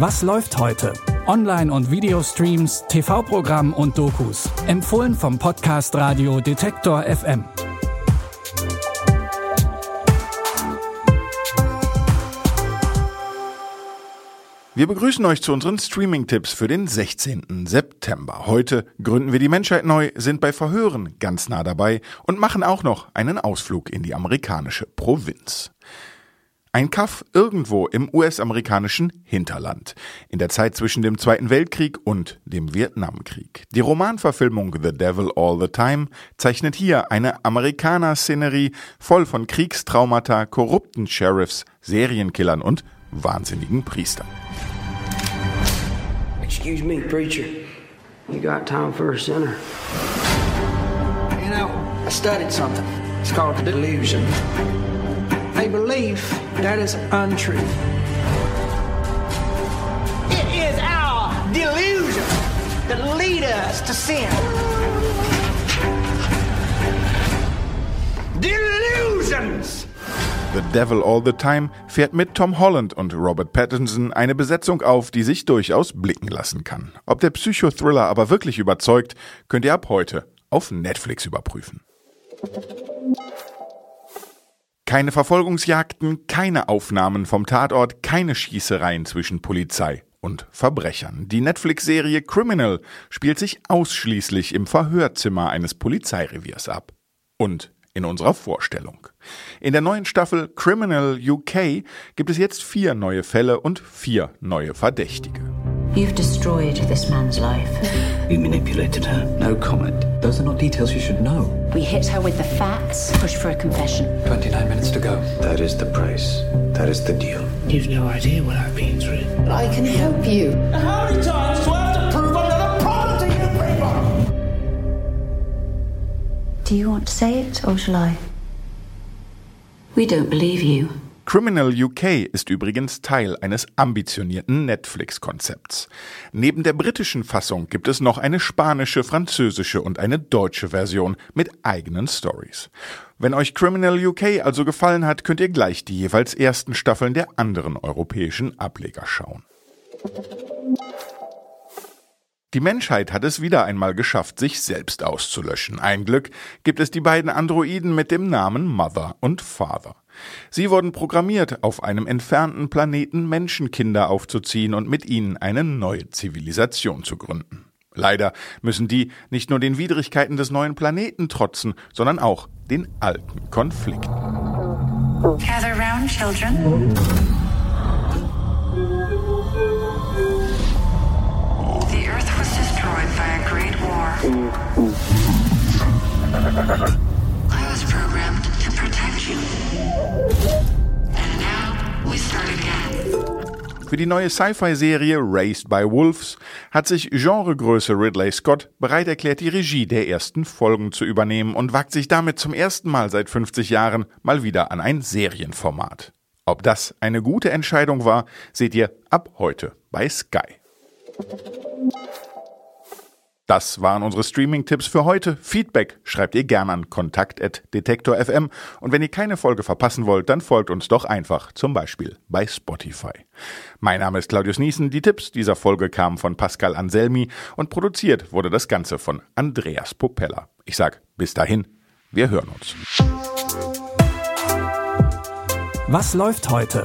Was läuft heute? Online- und Videostreams, TV-Programm und Dokus. Empfohlen vom Podcast Radio Detektor FM. Wir begrüßen euch zu unseren Streaming-Tipps für den 16. September. Heute gründen wir die Menschheit neu, sind bei Verhören ganz nah dabei und machen auch noch einen Ausflug in die amerikanische Provinz. Ein Kaff irgendwo im US-amerikanischen Hinterland, in der Zeit zwischen dem Zweiten Weltkrieg und dem Vietnamkrieg. Die Romanverfilmung The Devil All the Time zeichnet hier eine Amerikaner-Szenerie voll von Kriegstraumata, korrupten Sheriffs, Serienkillern und wahnsinnigen Priestern. Excuse me, preacher. You got time for a sinner? You know, I studied something. It's called the delusion. A belief that is untrue. It is our delusion that lead us to sin. Delusions! The Devil All the Time fährt mit Tom Holland und Robert Pattinson eine Besetzung auf, die sich durchaus blicken lassen kann. Ob der Psychothriller aber wirklich überzeugt, könnt ihr ab heute auf Netflix überprüfen. Keine Verfolgungsjagden, keine Aufnahmen vom Tatort, keine Schießereien zwischen Polizei und Verbrechern. Die Netflix-Serie Criminal spielt sich ausschließlich im Verhörzimmer eines Polizeireviers ab. Und in unserer Vorstellung. In der neuen Staffel Criminal UK gibt es jetzt vier neue Fälle und vier neue Verdächtige. You've destroyed this man's life. You manipulated her. No comment. Those are not details you should know. We hit her with the facts, push for a confession. 29 minutes to go. That is the price. That is the deal. You've no idea what I've been through. I can help you. How many times do I have to prove I'm not a problem to you people? Do you want to say it or shall I? We don't believe you. Criminal UK ist übrigens Teil eines ambitionierten Netflix-Konzepts. Neben der britischen Fassung gibt es noch eine spanische, französische und eine deutsche Version mit eigenen Stories. Wenn euch Criminal UK also gefallen hat, könnt ihr gleich die jeweils ersten Staffeln der anderen europäischen Ableger schauen. Die Menschheit hat es wieder einmal geschafft, sich selbst auszulöschen. Ein Glück gibt es die beiden Androiden mit dem Namen Mother und Father. Sie wurden programmiert, auf einem entfernten Planeten Menschenkinder aufzuziehen und mit ihnen eine neue Zivilisation zu gründen. Leider müssen die nicht nur den Widrigkeiten des neuen Planeten trotzen, sondern auch den alten Konflikten. Gather round, children. Für die neue Sci-Fi-Serie Raised by Wolves hat sich Genregröße Ridley Scott bereit erklärt, die Regie der ersten Folgen zu übernehmen und wagt sich damit zum ersten Mal seit 50 Jahren mal wieder an ein Serienformat. Ob das eine gute Entscheidung war, seht ihr ab heute bei Sky. Das waren unsere Streaming-Tipps für heute. Feedback schreibt ihr gern an kontakt.detektor.fm und wenn ihr keine Folge verpassen wollt, dann folgt uns doch einfach, zum Beispiel bei Spotify. Mein Name ist Claudius Niesen. Die Tipps dieser Folge kamen von Pascal Anselmi und produziert wurde das Ganze von Andreas Popella. Ich sag bis dahin, wir hören uns. Was läuft heute?